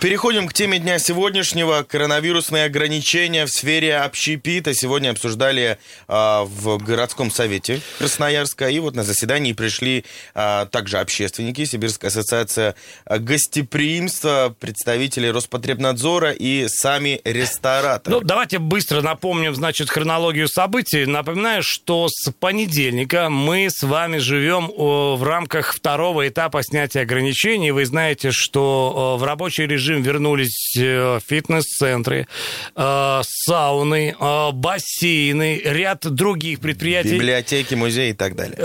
Переходим к теме дня сегодняшнего. Коронавирусные ограничения в сфере общепита сегодня обсуждали э, в городском совете Красноярска. И вот на заседании пришли э, также общественники, Сибирская ассоциация гостеприимства, представители Роспотребнадзора и сами рестораторы. Ну, давайте быстро напомним, значит, хронологию событий. Напоминаю, что с понедельника мы с вами живем в рамках второго этапа снятия ограничений. Вы знаете, что в рабочий режим режим вернулись э, фитнес-центры, э, сауны, э, бассейны, ряд других предприятий. Библиотеки, музеи и так далее.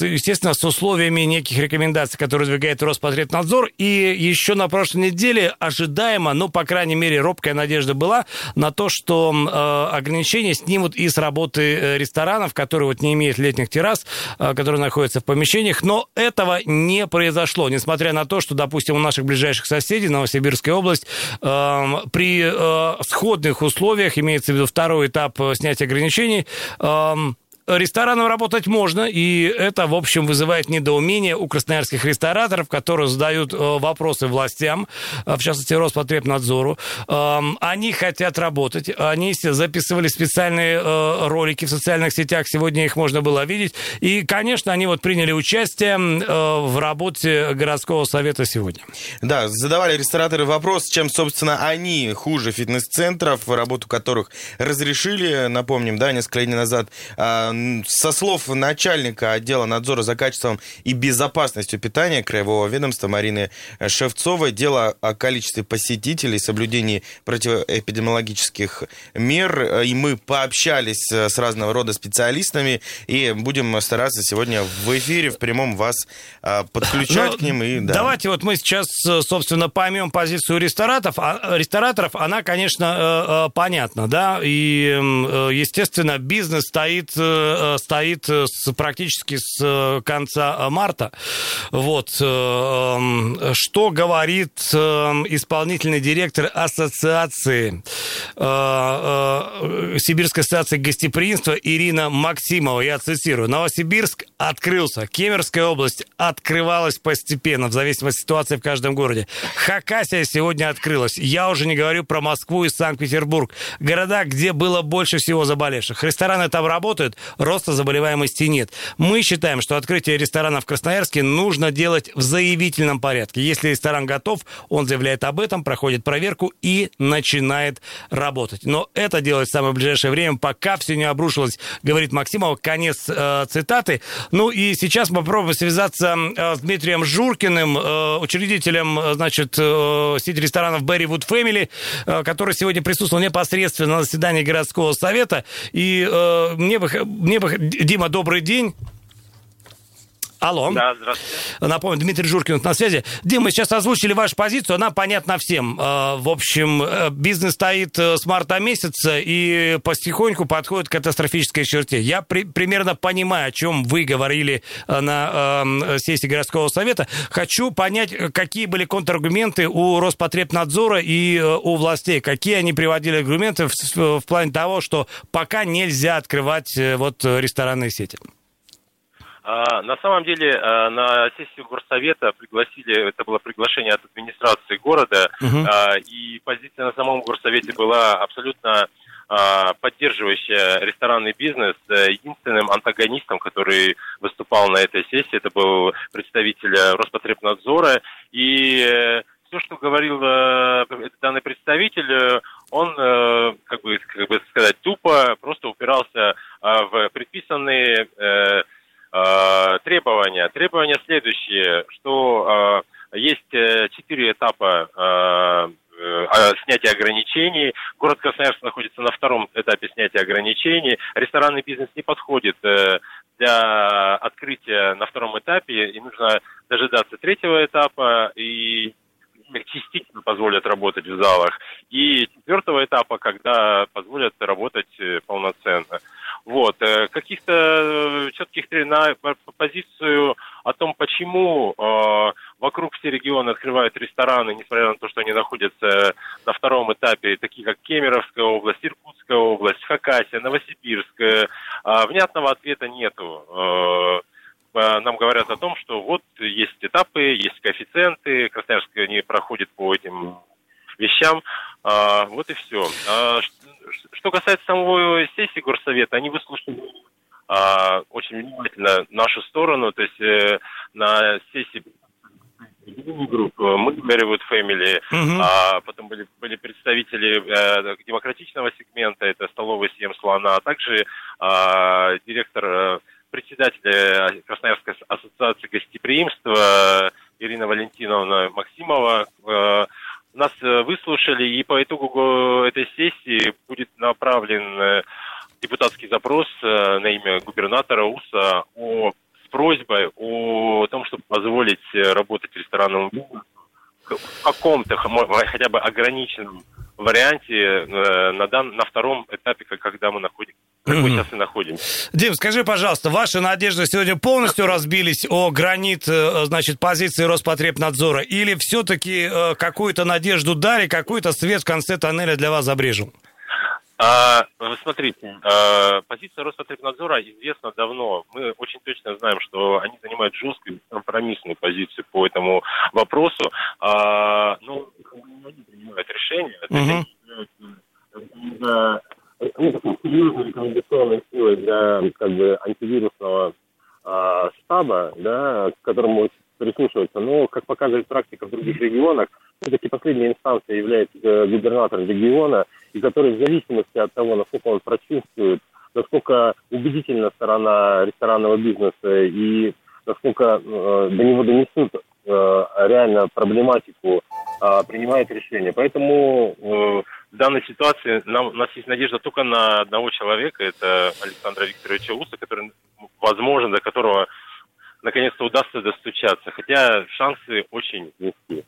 Естественно, с условиями неких рекомендаций, которые выдвигает Роспотребнадзор. И еще на прошлой неделе ожидаемо, ну, по крайней мере, робкая надежда была на то, что ограничения снимут и с работы ресторанов, которые вот не имеют летних террас, которые находятся в помещениях. Но этого не произошло, несмотря на то, что, допустим, у наших ближайших соседей, Новосибирск, Новосибирская область, эм, при э, сходных условиях, имеется в виду второй этап э, снятия ограничений, ресторанам работать можно, и это, в общем, вызывает недоумение у красноярских рестораторов, которые задают э, вопросы властям, э, в частности, Роспотребнадзору. Эм, они хотят работать, они записывали специальные э, ролики в социальных сетях, сегодня их можно было видеть, и, конечно, они вот приняли участие в работе городского совета сегодня. Да, задавали рестораторы вопрос, чем, собственно, они хуже фитнес-центров, работу которых разрешили, напомним, да, несколько дней назад, а, со слов начальника отдела надзора за качеством и безопасностью питания Краевого ведомства Марины Шевцовой, дело о количестве посетителей, соблюдении противоэпидемиологических мер. И мы пообщались с разного рода специалистами и будем стараться сегодня в эфире, в прямом вас а, подключать ну, к ним. И, да. Давайте вот мы сейчас, собственно, поймем позицию рестораторов. А, рестораторов, она, конечно, э, э, понятна, да, и, э, естественно, бизнес стоит Э, стоит с, практически с э, конца марта. Вот. Э, эм, что говорит исполнительный директор ассоциации, Сибирской ассоциации гостеприимства Ирина Максимова, я цитирую, Новосибирск открылся, Кемерская область открывалась постепенно, в зависимости от ситуации в каждом городе. Хакасия сегодня открылась. Я уже не говорю про Москву и Санкт-Петербург. Города, где было больше всего заболевших. Рестораны там работают, роста заболеваемости нет. Мы считаем, что открытие ресторана в Красноярске нужно делать в заявительном порядке. Если ресторан готов, он заявляет об этом, проходит проверку и начинает работать. Но это делать в самое ближайшее время, пока все не обрушилось, говорит Максимов. Конец э, цитаты. Ну и сейчас мы попробуем связаться э, с Дмитрием Журкиным, э, учредителем, э, значит, э, сети ресторанов Berrywood Family, э, который сегодня присутствовал непосредственно на заседании городского совета. И э, мне бы... Дима, добрый день. Алло. Да, здравствуйте. Напомню, Дмитрий Журкин на связи. Дим, мы сейчас озвучили вашу позицию, она понятна всем. Э, в общем, э, бизнес стоит э, с марта месяца и потихоньку подходит к катастрофической черте. Я при, примерно понимаю, о чем вы говорили на э, сессии городского совета. Хочу понять, какие были контраргументы у Роспотребнадзора и у властей. Какие они приводили аргументы в, в плане того, что пока нельзя открывать вот ресторанные сети? А, на самом деле а, на сессию горсовета пригласили, это было приглашение от администрации города, угу. и позиция на самом горсовете была абсолютно поддерживающая ресторанный бизнес. Единственным антагонистом, который выступал на этой сессии, это был представитель Роспотребнадзора. И э, все, что говорил э, данный представитель, он, э, как бы, как бы сказать, тупо просто упирался в предписанные Э, требования. Требования следующие, что э, есть э, четыре этапа снятия ограничений. Город Красноярск находится на втором этапе снятия ограничений. Ресторанный бизнес не подходит для открытия на втором этапе, и нужно дожидаться третьего этапа, и частично позволят работать в залах, и четвертого этапа, когда позволят работать полноценно. Вот. Э, каких-то четких на позицию о том, почему э, вокруг все регионы открывают рестораны, несмотря на то, что они находятся на втором этапе, такие как Кемеровская область, Иркутская область, Хакасия, Новосибирск, э, внятного ответа нету. Э, нам говорят о том, что вот есть этапы, есть коэффициенты, Красноярск не проходит по этим вещам. А, вот и все. А, что касается самого сессии горсовета, они выслушали а, очень внимательно нашу сторону, то есть э, на сессии групп, мы, Merrywood Family, uh-huh. а потом были, были представители э, демократичного сегмента, это столовый съем слона, а также э, директор, э, председатель Красноярской ассоциации гостеприимства Ирина Валентиновна Максимова. Э, нас э, выслушали, и по итогу этой сессии будет направлен э, депутатский запрос э, на имя губернатора УСА о, с просьбой о том, чтобы позволить работать ресторанному бизнесу в каком-то хотя бы ограниченном варианте на, дан, на втором этапе, когда мы находимся как мы сейчас и находимся. Дим, скажи, пожалуйста, ваши надежды сегодня полностью разбились о гранит, значит, позиции Роспотребнадзора, или все-таки какую-то надежду дали, какой-то свет в конце тоннеля для вас забрежил? А, вы смотрите, а, позиция Роспотребнадзора известна давно. Мы очень точно знаем, что они занимают жесткую компромиссную позицию по этому вопросу. А, но они принимают решения. Угу. Ну, такой серьезной рекомендационной силой для как бы антивирусного а, штаба, да, к которому прислушиваться. Но, как показывает практика в других регионах, все-таки последняя инстанция является э, губернатором региона, и который в зависимости от того, насколько он прочувствует, насколько убедительна сторона ресторанного бизнеса и насколько э, до него донесут э, реально проблематику, э, принимает решение. Поэтому э, в данной ситуации нам, у нас есть надежда только на одного человека, это Александра Викторовича Уса, который, возможно, до которого наконец-то удастся достучаться. Хотя шансы очень низкие.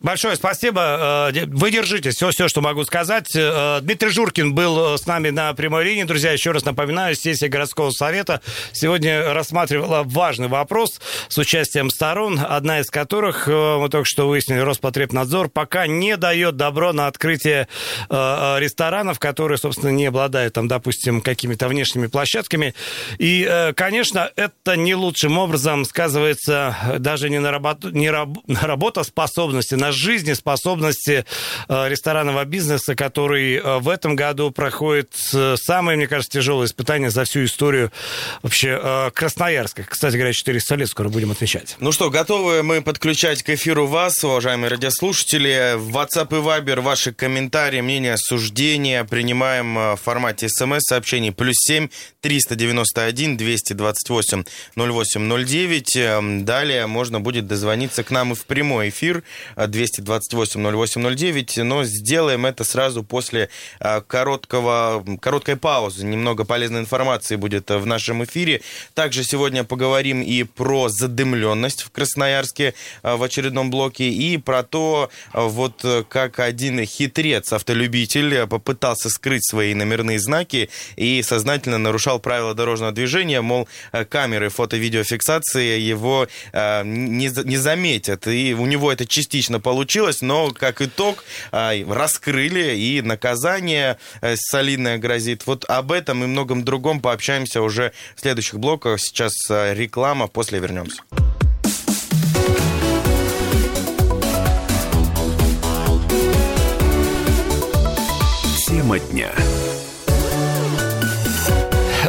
Большое спасибо. Э, вы держите. Все, все, что могу сказать. Э, Дмитрий Журкин был э, с нами на прямой линии. Друзья, еще раз напоминаю, сессия городского совета сегодня рассматривала важный вопрос с участием сторон, одна из которых, мы только что выяснили, Роспотребнадзор пока не дает добро на открытие ресторанов, которые, собственно, не обладают, там, допустим, какими-то внешними площадками. И, конечно, это не лучшим образом сказывается даже не на, работу, не раб, на работоспособности, на жизнеспособности э, ресторанного бизнеса, который э, в этом году проходит э, самое, мне кажется, тяжелое испытание за всю историю вообще Красноярска. Кстати говоря, 400 лет скоро будем отмечать. Ну что, готовы мы подключать к эфиру вас, уважаемые радиослушатели. В WhatsApp и Viber ваши комментарии, мнения, суждения принимаем в формате смс-сообщений плюс 7 391 228 0809. Далее можно будет дозвониться к нам и в прямой эфир 228-08-09, но сделаем это сразу после а, короткого, короткой паузы. Немного полезной информации будет в нашем эфире. Также сегодня поговорим и про задымленность в Красноярске а, в очередном блоке, и про то, а, вот как один хитрец, автолюбитель, попытался скрыть свои номерные знаки и сознательно нарушал правила дорожного движения, мол, камеры фото-видеофиксации его не, не заметят, и у него это частично получилось, но как итог а, раскрыли и наказание э, солидное грозит. Вот об этом и многом другом пообщаемся уже в следующих блоках. Сейчас э, реклама, после вернемся. Тема дня.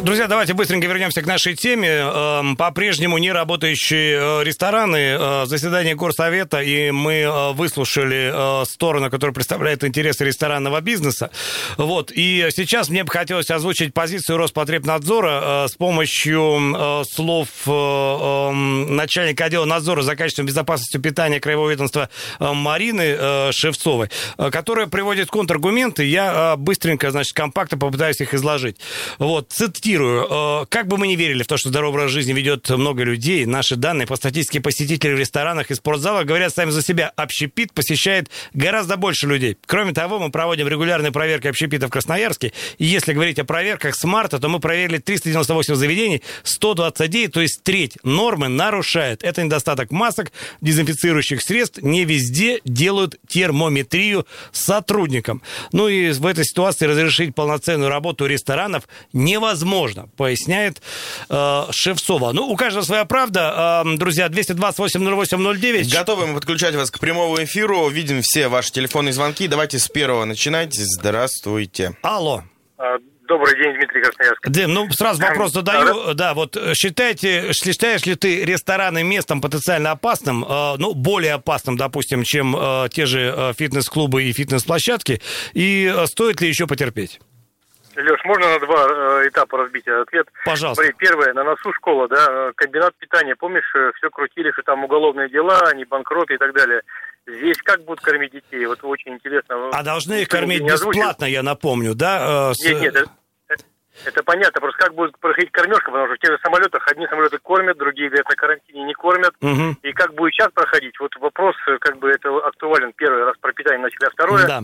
Друзья, давайте быстренько вернемся к нашей теме. Эм, по-прежнему не работающие э, рестораны, э, заседание Горсовета, и мы э, выслушали сторону, которая представляет интересы ресторанного бизнеса. Вот. И сейчас мне бы хотелось озвучить позицию Роспотребнадзора с помощью слов эм, начальника отдела надзора за качеством безопасности питания Краевого ведомства Марины Шевцовой, которая приводит контраргументы. Я быстренько, значит, компактно попытаюсь их изложить. Вот. Цитирую цитирую, э, как бы мы ни верили в то, что здоровый образ жизни ведет много людей, наши данные по статистике посетителей в ресторанах и спортзалах говорят сами за себя. Общепит посещает гораздо больше людей. Кроме того, мы проводим регулярные проверки общепита в Красноярске. И если говорить о проверках с марта, то мы проверили 398 заведений, 129, то есть треть нормы нарушает. Это недостаток масок, дезинфицирующих средств. Не везде делают термометрию сотрудникам. Ну и в этой ситуации разрешить полноценную работу ресторанов невозможно, поясняет э, Шевцова. Ну, у каждого своя правда. Э, друзья, 228-08-09. Готовы мы подключать вас к прямому эфиру. Видим все ваши телефонные звонки. Давайте с первого начинать. Здравствуйте. Алло. А, Добрый день, Дмитрий Красноярск. Дим, ну сразу вопрос задаю. Да, вот э, считаете, считаешь ли ты рестораны местом потенциально опасным, э, ну, более опасным, допустим, чем э, те же э, фитнес-клубы и фитнес-площадки, и э, стоит ли еще потерпеть? Леш, можно на два э, этапа разбить ответ? Пожалуйста. Смотри, первое, на носу школа, да, э, комбинат питания, помнишь, э, все крутили, что там уголовные дела, они банкроты и так далее. Здесь как будут кормить детей? Вот очень интересно. А должны их кормить бесплатно, я напомню, да? Нет, нет, это, понятно, просто как будет проходить кормежка, потому что в тех же самолетах одни самолеты кормят, другие, говорят, на карантине не кормят. Мгм. И как будет сейчас проходить? Вот вопрос, как бы это актуален первый раз про питание начали, а второе, Да.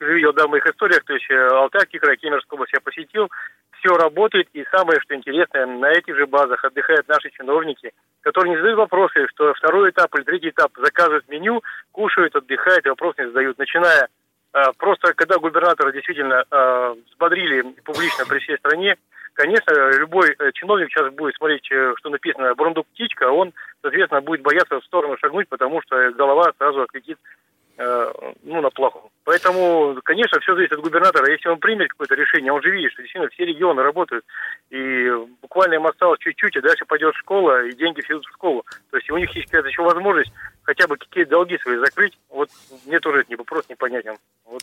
Видел, да, в моих историях, то есть э, Алтайский край, Кемеровскую область я посетил, все работает, и самое, что интересное, на этих же базах отдыхают наши чиновники, которые не задают вопросы, что второй этап или третий этап заказывают меню, кушают, отдыхают, и вопрос не задают, начиная а, просто, когда губернатора действительно а, взбодрили публично при всей стране, конечно, любой э, чиновник сейчас будет смотреть, э, что написано «Бурундук птичка», он, соответственно, будет бояться в сторону шагнуть, потому что голова сразу отлетит э, ну, на плохо. Поэтому, конечно, все зависит от губернатора. Если он примет какое-то решение, он же видит, что действительно все регионы работают. И буквально им осталось чуть-чуть, и дальше пойдет школа, и деньги все идут в школу. То есть у них есть какая-то еще возможность хотя бы какие-то долги свои закрыть. Вот мне тоже это не вопрос непонятен. Вот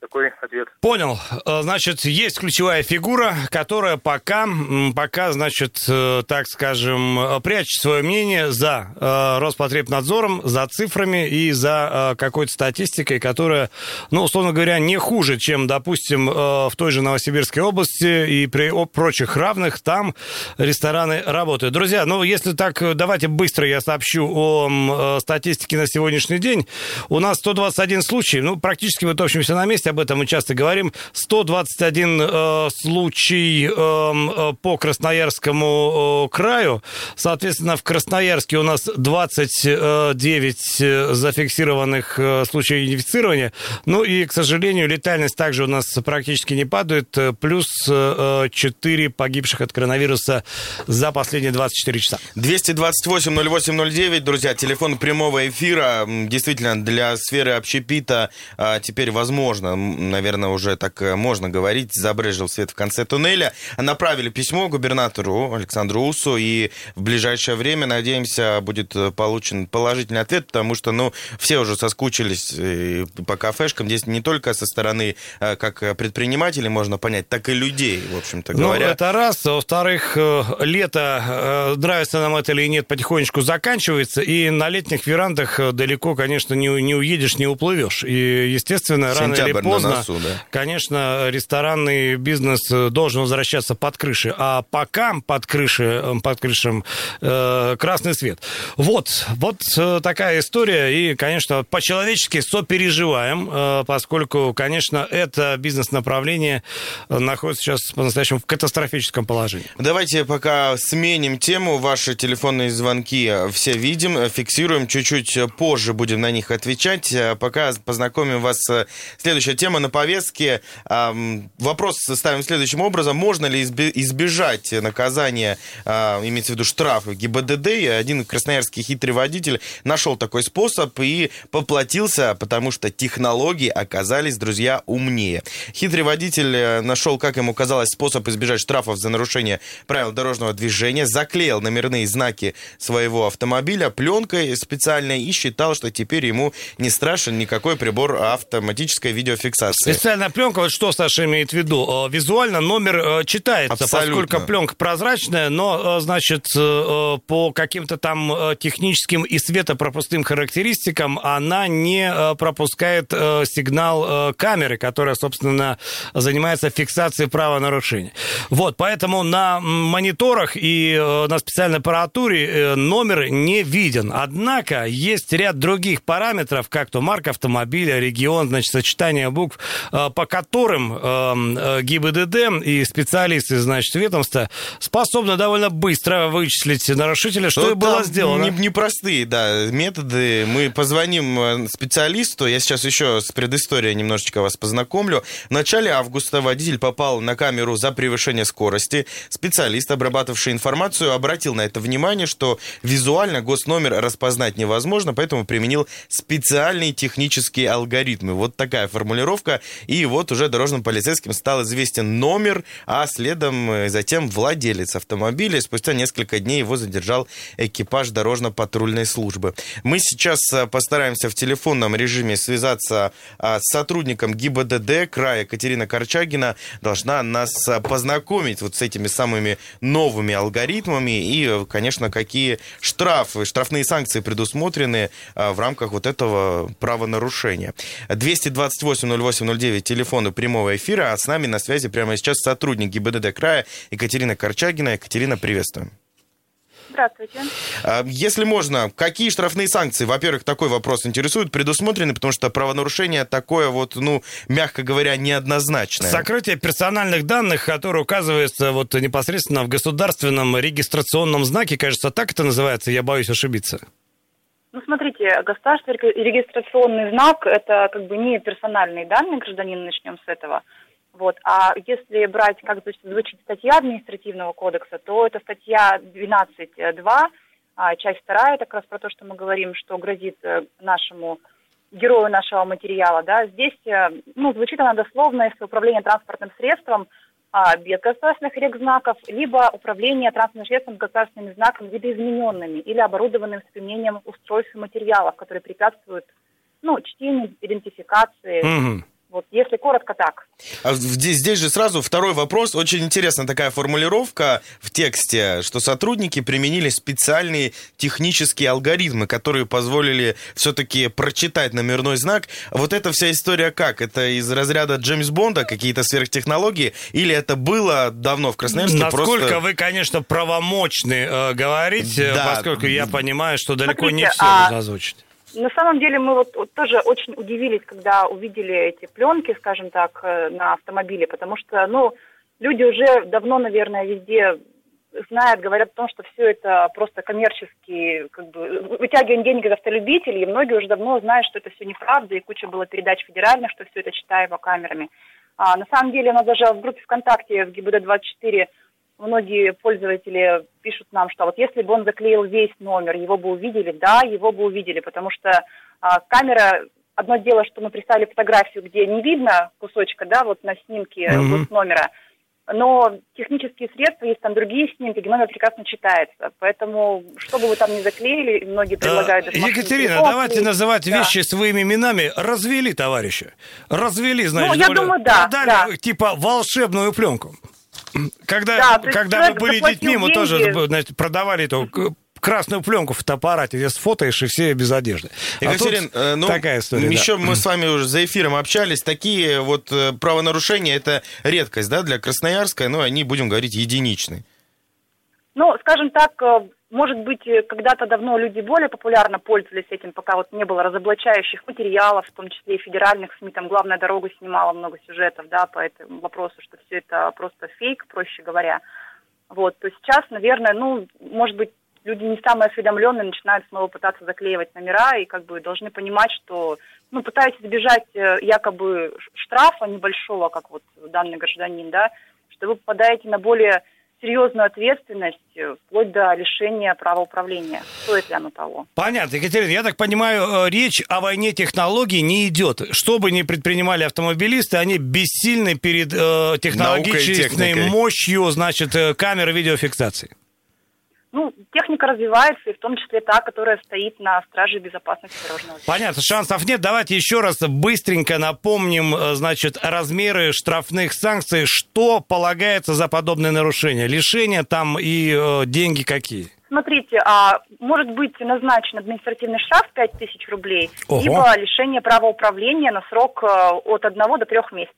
такой ответ. Понял. Э, Значит, есть ключевая фигура, которая пока, пока, значит, э, так скажем, э, прячет свое мнение за Роспотребнадзором, за цифрами и за какой-то статистикой, которая, ну, условно говоря, не хуже, чем, допустим, в той же Новосибирской области и при прочих равных там рестораны работают. Друзья, ну, если так, давайте быстро я сообщу о статистике на сегодняшний день. У нас 121 случай, ну, практически мы топчемся на месте, об этом мы часто говорим. 121 э, случай э, э, по Красноярскому э, краю. Соответственно, в Красноярске у нас 29 э, зафиксированных э, случаев инфицирования. Ну и, к сожалению, летальность также у нас практически не падает. Э, Плюс э, 4 погибших от коронавируса за последние 24 часа. 228-08-09, друзья, телефон прямого эфира. Действительно, для сферы общепита а, теперь возможно, наверное, уже так э, можно говорить, забрежил свет в конце туннеля. Направили письмо губернатору Александру Усу, и в ближайшее время, надеемся, будет э, получен положительный ответ, потому что, ну, все уже соскучились э, по кафешкам. Здесь не только со стороны как предпринимателей можно понять, так и людей, в общем-то Ну, говоря. это раз. Во-вторых, лето, нравится нам это или нет, потихонечку заканчивается, и на летних верандах далеко, конечно, не, не уедешь, не уплывешь. И, естественно, рано или Сентябрь поздно, носу, да. конечно, ресторанный бизнес э, должен возвращаться под крыши. А пока под, крыши, э, под крышем э, красный свет. Вот, вот э, такая история. И, конечно, по-человечески сопереживаем, э, поскольку, конечно, это бизнес-направление находится сейчас по-настоящему в катастрофическом положении. Давайте пока сменим тему. Ваши телефонные звонки все видим, фиксируем. Чуть-чуть позже будем на них отвечать. Пока познакомим вас с следующая тема на повестке. Вопрос ставим следующим образом. Можно ли избежать наказания, а, имеется в виду штрафы ГИБДД? И Один красноярский хитрый водитель нашел такой способ и поплатился, потому что технологии оказались, друзья, умнее. Хитрый водитель э, нашел, как ему казалось, способ избежать штрафов за нарушение правил дорожного движения, заклеил номерные знаки своего автомобиля пленкой специальной и считал, что теперь ему не страшен никакой прибор автоматической видеофиксации. Специальная пленка, вот что Саша имеет в виду? Э, Визуально номер э, читается, Абсолютно. поскольку пленка прозрачная, но, э, значит, по каким-то там техническим и светопропускным характеристикам она не пропускает сигнал камеры, которая, собственно, занимается фиксацией правонарушения. Вот, поэтому на мониторах и на специальной аппаратуре номер не виден. Однако есть ряд других параметров, как то марка автомобиля, регион, значит, сочетание букв, э, по которым э, э, ГИБДД и специалисты, значит, ведомства способны довольно быстро вычислить нарушителя, что Ну, и было сделано. не- Непростые, да, методы. Мы позвоним э, специалисту. Я сейчас еще с предысторией немножечко вас познакомлю. В начале августа водитель попал на камеру за превышение скорости. Специалист, обрабатывавший информацию, обратил на это внимание, что визуально госномер распознать невозможно, поэтому применил специальные технические алгоритмы. Вот такая формулировка. И вот уже дорожным полицейским стал известен номер, а следом э, затем владелец автомобиля. Спустя несколько дней его задержал экипаж дорожно-патрульной службы. Мы сейчас э, постараемся в телефонном режиме связаться а, с сотрудником ГИБДД края Екатерина Корчагина. Должна нас познакомить вот с этими самыми новыми алгоритмами и, э, конечно, какие штрафы, штрафные санкции предусмотрены в рамках вот этого правонарушения. 228-08-09, телефоны прямого эфира, а с нами на связи прямо сейчас сотрудник ГИБДД края Екатерина Корчагина. Екатерина, приветствуем. Здравствуйте. А, Если можно, какие штрафные санкции, во-первых, такой вопрос интересует, предусмотрены, потому что правонарушение такое вот, ну, мягко говоря, неоднозначное. Сокрытие персональных данных, которые указываются вот непосредственно в государственном регистрационном знаке, кажется, так это называется, я боюсь ошибиться. Ну, смотрите, реги- регистрационный знак – это как бы не персональные данные гражданина, начнем с этого. Вот. А если брать, как звучит, звучит статья административного кодекса, то это статья 12.2, а, часть вторая, это как раз про то, что мы говорим, что грозит э, нашему герою нашего материала. Да. Здесь, э, ну, звучит она дословно, если управление транспортным средством а, без государственных регзнаков, либо управление транспортным средством с государственными знаками видоизмененными или оборудованным с применением устройств и материалов, которые препятствуют ну, чтению, идентификации. Мгм. Вот, если коротко так. А здесь, здесь же сразу второй вопрос. Очень интересная такая формулировка в тексте, что сотрудники применили специальные технические алгоритмы, которые позволили все-таки прочитать номерной знак. Вот эта вся история как? Это из разряда Джеймс Бонда, какие-то сверхтехнологии, или это было давно в Красноярске? Насколько просто... вы, конечно, правомочны э, говорить, э, Да. поскольку я понимаю, что далеко не Смотрите, все а- нужно озвучить. На самом деле мы вот, вот тоже очень удивились, когда увидели эти пленки, скажем так, э, на автомобиле, потому что, ну, люди уже давно, наверное, везде знают, говорят о том, что все это просто коммерческий, как бы, вытягивание денег из автолюбителей, и многие уже давно знают, что это все неправда, и куча было передач федеральных, что все это читаемо камерами. А, на самом деле, у нас даже в группе ВКонтакте в ГИБД-24 многие пользователи пишут нам, что вот если бы он заклеил весь номер, его бы увидели, да, его бы увидели, потому что а, камера, одно дело, что мы представили фотографию, где не видно кусочка, да, вот на снимке Мгм. вот номера, но технические средства, есть там другие снимки, где номер прекрасно читается. Поэтому, что бы вы там ни заклеили, многие предлагают... Машинный Екатерина, телефон давайте клеить. называть Да. вещи своими именами. Развели, товарищи. Развели, значит. Ну, я более- думаю, да, Продали, да. типа, волшебную пленку. Когда, Да, когда мы были детьми, мы тоже деньги. значит, продавали эту красную пленку в фотоаппарате, где сфотаешь, и все без одежды. А Екатерин, тут э, ну, такая история. да. еще мы с вами уже за эфиром общались. Такие вот э, правонарушения, это редкость, да, для Красноярска, но они, будем говорить, единичны. Ну, скажем так, э, может быть, э, когда-то давно люди более популярно пользовались этим, пока вот не было разоблачающих материалов, в том числе и федеральных СМИ, там «Главная дорога» снимала много сюжетов, да, по этому вопросу, что все это просто фейк, проще говоря. Вот, то сейчас, наверное, ну, может быть, люди не самые осведомленные начинают снова пытаться заклеивать номера и как бы должны понимать, что, ну, пытаясь избежать э, якобы штрафа небольшого, как вот данный гражданин, да, что вы попадаете на более серьезную ответственность, э, вплоть до лишения права управления. Стоит ли оно того? Понятно, Екатерина, я так понимаю, э, речь о войне технологий не идет. Что бы ни предпринимали автомобилисты, они бессильны перед э, технологической техникой. мощью, значит, э, камеры видеофиксации. Ну, техника развивается, и в том числе та, которая стоит на страже безопасности дорожного движения. Понятно, шансов нет. Давайте еще раз быстренько напомним, э, значит, размеры штрафных санкций. Что полагается за подобное нарушение? Лишение там и э, деньги какие? Смотрите, а, может быть назначен административный штраф 5 тысяч рублей, Ого. либо лишение права управления на срок э, от 1 до 3 месяцев.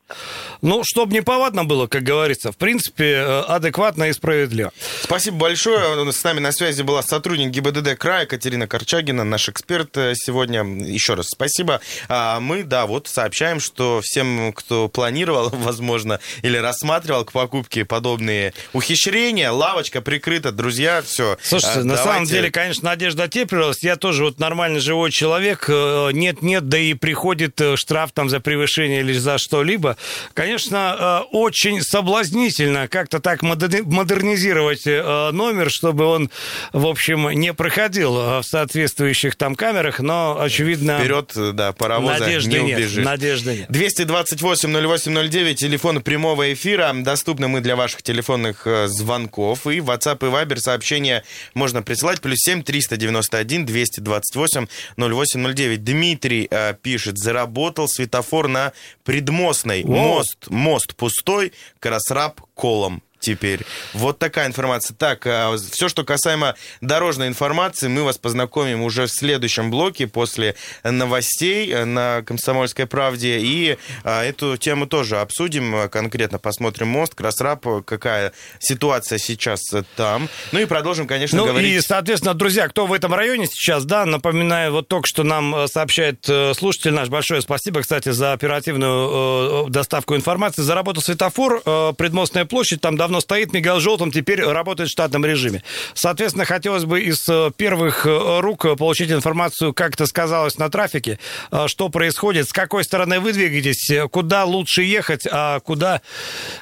Ну, чтобы не повадно было, как говорится. В принципе, э, адекватно и справедливо. Спасибо большое. С нами на связи была сотрудник ГИБДД края Катерина Корчагина, наш эксперт э, сегодня. Еще раз спасибо. А мы, да, вот сообщаем, что всем, кто планировал, возможно, или рассматривал к покупке подобные ухищрения, лавочка прикрыта, друзья, все. Слушайте, на самом деле, конечно, надежда теплилась. Я тоже вот нормальный живой человек. Э, Нет-нет, да и приходит э, штраф там за превышение или за что-либо. Конечно, э, очень соблазнительно как-то так модерни- модернизировать номер, чтобы он, в общем, не проходил в соответствующих там камерах, но, очевидно, Вперед, да, паровоза надежды не нет. убежишь. Надежды нет. 228-08-09, телефон прямого эфира. Доступны мы для ваших телефонных звонков. И WhatsApp и Viber сообщения можно присылать. Плюс 7 391 228 0809. Дмитрий э, пишет, заработал светофор на Предмостной. О! Мост, мост пустой, Красраб колом теперь. Вот такая информация. Так, все, что касаемо дорожной информации, мы вас познакомим уже в следующем блоке после новостей э, на «Комсомольской правде». И а, эту тему тоже обсудим э, конкретно. Посмотрим мост, Красраб, э, какая ситуация сейчас э, там. Ну и продолжим, конечно, Ну говорить... и, соответственно, друзья, кто в этом районе сейчас, да, напоминаю, вот только что нам э, сообщает слушатель наш, большое спасибо, кстати, за оперативную доставку информации. Заработал светофор, предмостная площадь, там давно стоит, мигал желтым, теперь работает в штатном режиме. Соответственно, хотелось бы из э, первых э, рук э, получить информацию, как это сказалось на трафике, что происходит, с какой стороны вы двигаетесь, куда лучше ехать, а куда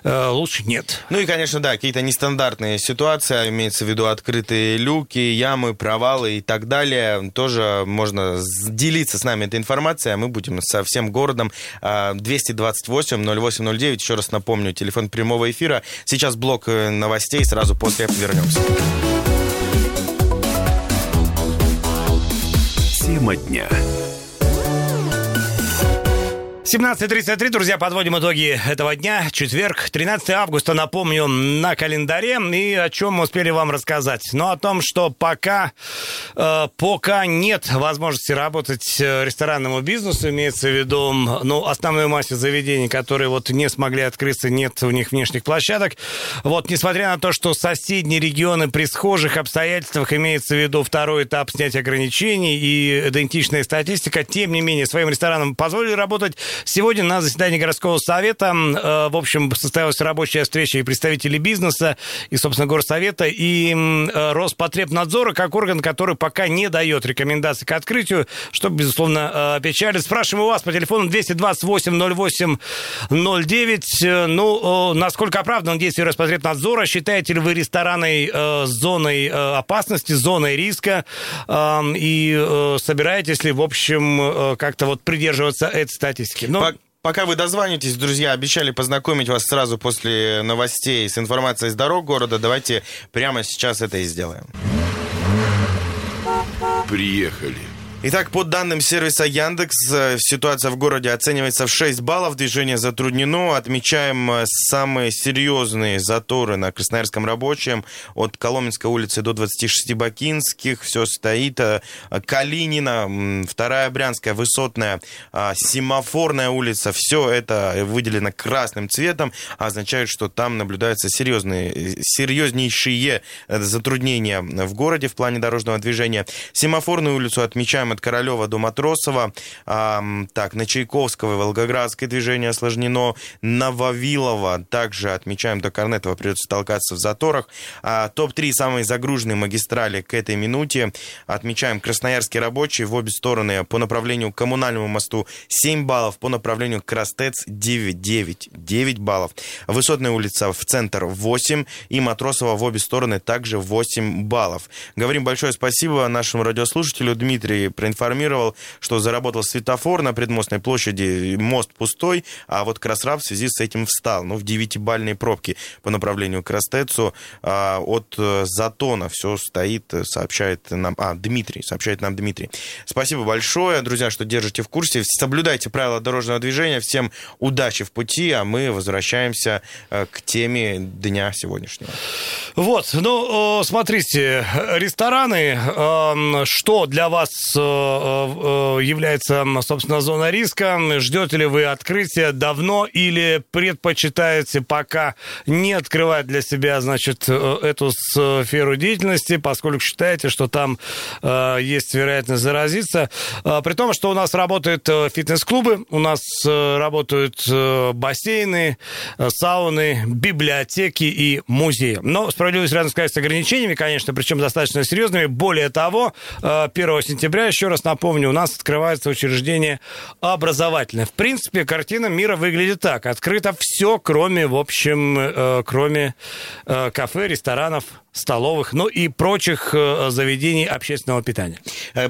лучше нет. Ну и, конечно, да, какие-то нестандартные ситуации, имеется в виду открытые люки, ямы, провалы и так далее. Тоже можно делиться с нами этой информацией, а мы будем со всем городом. А, 228-0809, еще раз напомню, телефон прямого эфира. Сейчас блок э, новостей, сразу после вернемся. Тема дня. 17.33, друзья, подводим итоги этого дня. Четверг, 13 августа, напомню, на календаре. И о чем мы успели вам рассказать? Ну, о том, что пока, э, пока нет возможности работать э, ресторанному бизнесу, имеется в виду, ну, основной массе заведений, которые вот не смогли открыться, нет у них внешних площадок. Вот, несмотря на то, что соседние регионы при схожих обстоятельствах имеется в виду второй этап снятия ограничений и идентичная статистика, тем не менее, своим ресторанам позволили работать. Сегодня на заседании городского совета, э, в общем, состоялась рабочая встреча и представителей бизнеса, и, собственно, горсовета, и э, Роспотребнадзора, как орган, который пока не дает рекомендаций к открытию, что, безусловно, э, печалит. Спрашиваем у вас по телефону 228-08-09. Э, Ну, насколько оправдан действие Роспотребнадзора? Считаете ли вы рестораны зоной опасности, зоной риска? И собираетесь ли, в общем, как-то вот придерживаться этой статистики? Ну, Пок- Пока вы дозвонитесь, друзья, обещали познакомить вас сразу после новостей с информацией с дорог города. Давайте прямо сейчас это и сделаем. Приехали. Итак, по данным сервиса Яндекс, э, ситуация в городе оценивается в 6 баллов, движение затруднено. Отмечаем э, самые серьезные заторы на Красноярском рабочем от Коломенской улицы до 26 Бакинских. Все стоит. э, Калинина, вторая Брянская, Высотная, а, Семафорная улица. Все это выделено красным цветом, а означает, что там наблюдаются серьезные, серьезнейшие затруднения в городе в плане дорожного движения. Семафорную улицу отмечаем от Королева до Матросова. А, так, на Чайковского и Волгоградское движение осложнено. На Вавилова также отмечаем до Корнетова придется толкаться в заторах. А, Топ-3 самые загруженные магистрали к этой минуте. Отмечаем Красноярский рабочий в обе стороны по направлению к коммунальному мосту 7 баллов, по направлению к Крастец 9, 9, 9 баллов. Высотная улица в центр 8 и Матросова в обе стороны также 8 баллов. Говорим большое спасибо нашему радиослушателю. Дмитрий проинформировал, что заработал светофор на предмостной площади, мост пустой, а вот Красраб в связи с этим встал. Ну, в 9-бальной пробке по направлению к Ростецу а, от э, Затона все стоит, сообщает нам... А, Дмитрий, сообщает нам Дмитрий. Спасибо большое, друзья, что держите в курсе. Соблюдайте правила дорожного движения. Всем удачи в пути, а мы возвращаемся э, к теме дня сегодняшнего. Вот, ну, смотрите, рестораны, что для вас э, э, является, собственно, зона риска? Ждете ли вы открытия давно или предпочитаете пока не открывать для себя, значит, эту сферу деятельности, поскольку считаете, что там есть вероятность заразиться? При том, что у нас работают фитнес-клубы, у нас работают бассейны, сауны, библиотеки и музеи. Но справедливость рядом сказать с ограничениями, конечно, причем достаточно серьезными. Более того, 1 э, сентября, еще раз напомню, у нас открывается учреждение образовательное. В принципе, картина мира выглядит так. Открыто все, кроме, в общем, э, кроме э, кафе, ресторанов, столовых, ну и прочих заведений общественного питания.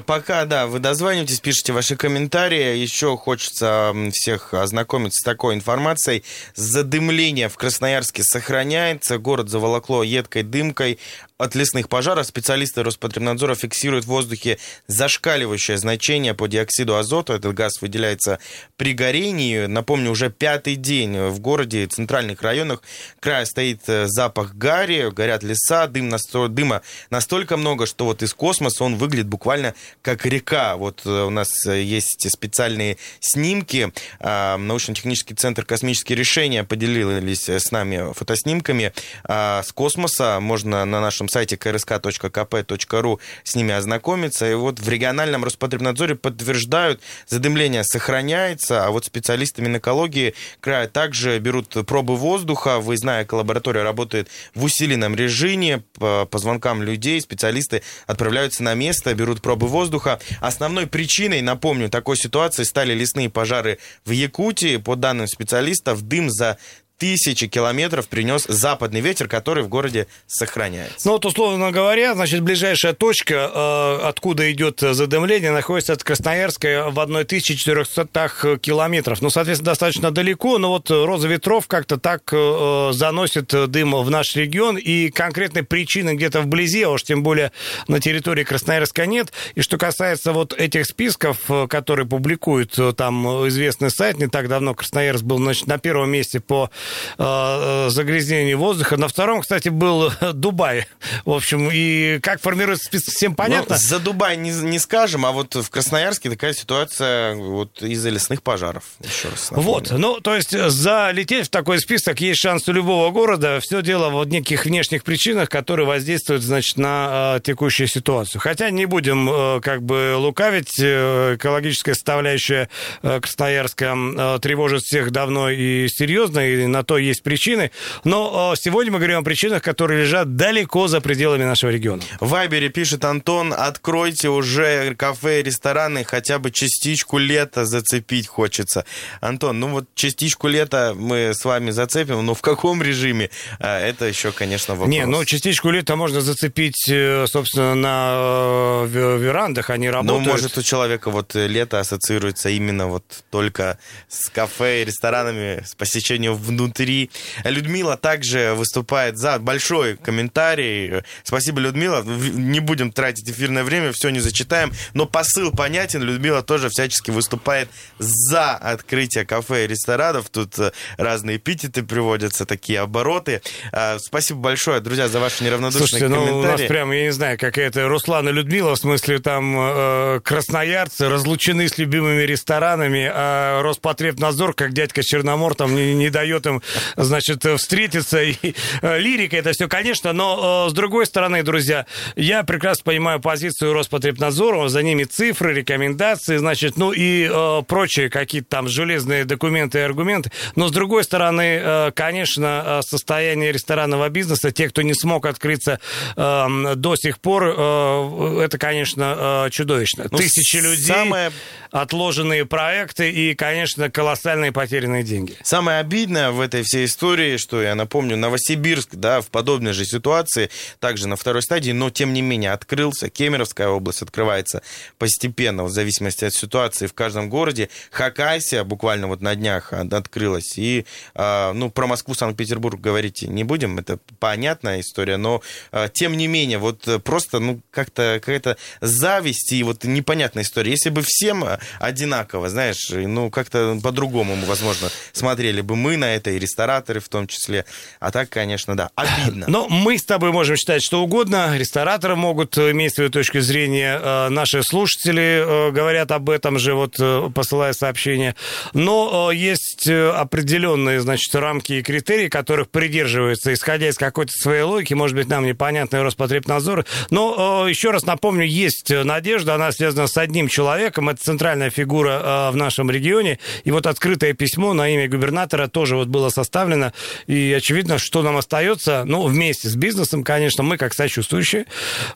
Пока, да, вы дозваниваетесь, пишите ваши комментарии. Еще хочется всех ознакомиться с такой информацией. Задымление в Красноярске сохраняется. Город заволокло едкой дымкой от лесных пожаров специалисты Роспотребнадзора фиксируют в воздухе зашкаливающее значение по диоксиду азота. Этот газ выделяется при горении. Напомню, уже пятый день в городе и центральных районах края стоит э, запах гари, горят леса, дым насто... дыма настолько много, что вот из космоса он выглядит буквально как река. Вот э, у нас э, есть специальные снимки. А, научно-технический центр «Космические решения» поделились с нами фотоснимками а, с космоса. Можно на нашем сайте krsk.kp.ru с ними ознакомиться. И вот в региональном Роспотребнадзоре подтверждают, задымление сохраняется, а вот специалисты Минэкологии края также берут пробы воздуха. Выездная лаборатория работает в усиленном режиме. По звонкам людей специалисты отправляются на место, берут пробы воздуха. Основной причиной, напомню, такой ситуации стали лесные пожары в Якутии. По данным специалистов, дым за тысячи километров принес западный ветер, который в городе сохраняется. Ну вот, условно говоря, значит, ближайшая точка, э, откуда идет задымление, находится от Красноярска в 1400 километров. Ну, соответственно, достаточно далеко, но вот роза ветров как-то так э, заносит дым в наш регион, и конкретной причины где-то вблизи, а уж тем более на территории Красноярска нет. И что касается вот этих списков, э, которые публикует там известный сайт, не так давно Красноярск был значит, на первом месте по Э, э, загрязнения воздуха. На втором, кстати, был Дубай. В общем, и как формируется список, всем понятно. Ну, за Дубай не, не скажем, а вот в Красноярске такая ситуация вот из-за лесных пожаров. Еще раз напомню. Вот, ну, то есть залететь в такой список есть шанс у любого города. Все дело в неких внешних причинах, которые воздействуют, значит, на э, текущую ситуацию. Хотя не будем как бы лукавить. Экологическая составляющая Красноярска тревожит всех давно и серьезно, и на на то есть причины. Но сегодня мы говорим о причинах, которые лежат далеко за пределами нашего региона. В Вайбере пишет Антон, откройте уже кафе и рестораны, хотя бы частичку лета зацепить хочется. Антон, ну вот частичку лета мы с вами зацепим, но в каком режиме? А, это еще, конечно, вопрос. Не, ну частичку лета можно зацепить, э, собственно, на э, верандах, они работают. Ну, может, у человека вот лето ассоциируется именно вот только с кафе и ресторанами, с посещением внутрь внутри. Людмила также выступает за большой комментарий. Спасибо, Людмила. Не будем тратить эфирное время, все не зачитаем. Но посыл понятен. Людмила тоже всячески выступает за открытие кафе и ресторанов. Тут э, разные эпитеты приводятся, такие обороты. А, спасибо большое, друзья, за ваши неравнодушные Слушайте, комментарии. Ну, у нас прям, я не знаю, какая-то Руслан и Людмила, в смысле там э, красноярцы разлучены с любимыми ресторанами, а Роспотребнадзор, как дядька Черномор, там не, не дает им значит, встретиться. И э, лирика это все, конечно, но э, с другой стороны, друзья, я прекрасно понимаю позицию Роспотребнадзора, за ними цифры, рекомендации, значит, ну и э, прочие какие-то там железные документы и аргументы. Но с другой стороны, конечно, состояние ресторанного бизнеса, те, кто не смог открыться до сих пор, это, конечно, чудовищно. Ну, Тысячи людей, самое... отложенные проекты и, конечно, колоссальные потерянные деньги. Самое обидное в в этой всей истории, что я напомню, Новосибирск, да, в подобной же ситуации, также на второй стадии, но тем не менее открылся. Кемеровская область открывается постепенно, в зависимости от ситуации в каждом городе. Хакасия буквально вот на днях открылась. И, а, ну, про Москву, Санкт-Петербург говорить не будем, это понятная история, но а, тем не менее, вот просто, ну, как-то какая-то зависть и вот непонятная история. Если бы всем одинаково, знаешь, ну, как-то по-другому, возможно, смотрели бы мы на это, и рестораторы в том числе. А так, конечно, да, обидно. Но мы с тобой можем считать что угодно. Рестораторы могут иметь свою точку зрения. Э, наши слушатели э, говорят об этом же, вот э, посылая сообщения. Но есть определенные, значит, рамки и критерии, которых придерживаются, исходя из какой-то своей логики. Может быть, нам непонятный Роспотребнадзор. Но еще раз напомню, есть надежда, она связана с одним человеком. Это центральная фигура в нашем регионе. И вот открытое письмо на имя губернатора тоже вот было составлено. И очевидно, что нам остается, ну, вместе с бизнесом, конечно, мы как сочувствующие,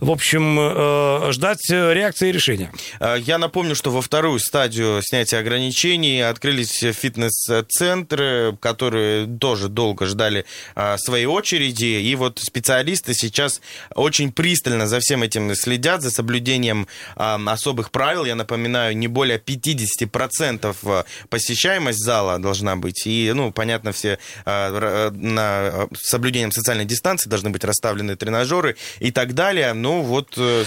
в общем, э, ждать реакции и решения. А, я напомню, что во вторую стадию снятия ограничений открылись фитнес-центры, которые тоже долго ждали а, своей очереди. И вот специалисты сейчас очень пристально за всем этим следят, за соблюдением а, особых правил. Я напоминаю, не более 50% посещаемость зала должна быть. И, ну, понятно, все а, на соблюдением социальной дистанции должны быть расставлены тренажеры и так далее. Ну, вот... Э,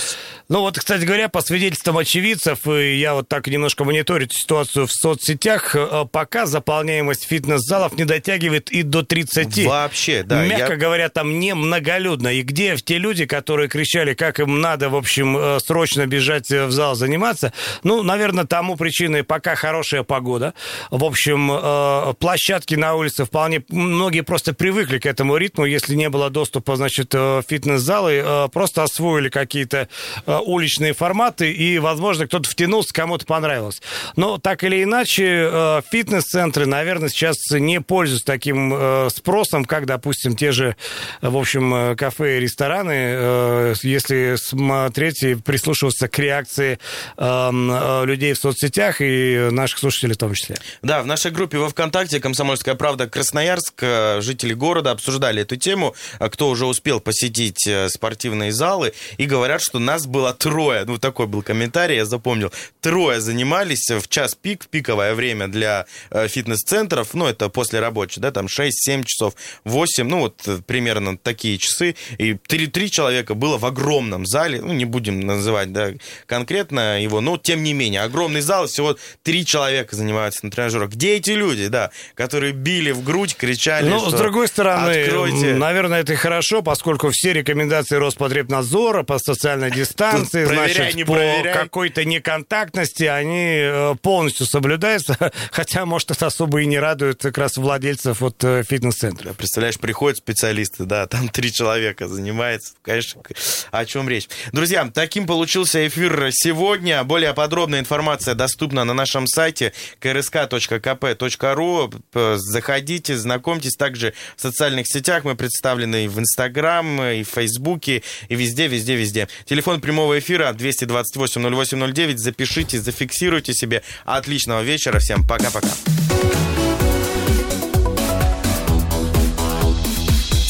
ну, вот, кстати говоря, по свидетельствам очевидцев, я вот так немножко мониторю ситуацию в соцсетях, э, пока заполняемость фитнес-залов не дотягивает и до 30. Вообще, да. Мягко я... говоря, там не многолюдно. И где те люди, которые кричали, как им надо, в общем, э, срочно бежать в зал заниматься, ну, наверное, тому причиной пока хорошая погода. В общем, э, площадки на улице вполне... Многие просто привыкли к этому ритму, если не было доступа, значит, в фитнес-залы, э, просто освоили какие-то э, уличные форматы, и, возможно, кто-то втянулся, кому-то понравилось. Но так или иначе, фитнес-центры, наверное, сейчас не пользуются таким спросом, как, допустим, те же, в общем, кафе и рестораны, если смотреть и прислушиваться к реакции эм, людей в соцсетях и наших слушателей в том числе. Да, в нашей группе во ВКонтакте «Комсомольская правда» Красноярск э, жители города обсуждали эту тему, э, кто уже успел посетить э, спортивные залы, и говорят, что нас было трое. Ну, такой был комментарий, я запомнил. Трое занимались в час пик, в пиковое время для фитнес-центров, ну, это после рабочей, да, там 6-7 часов, 8, ну, вот примерно такие часы, и три, три человека было в огромном зале, ну, не будем называть, да, конкретно его, но, тем не менее, огромный зал, всего три человека занимаются на тренажерах. Где эти люди, да, которые били в грудь, кричали, Ну, с другой стороны, откройте. наверное, это и хорошо, поскольку все рекомендации Роспотребнадзора по социальной дистанции, Тут проверяй, значит, не по проверяй. какой-то неконтактности, они э, полностью соблюдаются, хотя, может, это особо и не радует как раз владельцев вот э, фитнес-центра. Представляешь, приходят специалисты, да, там три человека занимается. Конечно, о чем речь. Друзья, таким получился эфир сегодня. Более подробная информация доступна на нашем сайте krsk.kp.ru. Заходите, знакомьтесь. Также в социальных сетях мы представлены и в Инстаграм, и в Фейсбуке, и везде, везде, везде. Телефон прямого эфира 228-0809. Запишите, зафиксируйте себе. Отличного вечера. Всем пока-пока.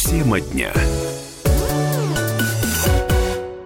Тема дня.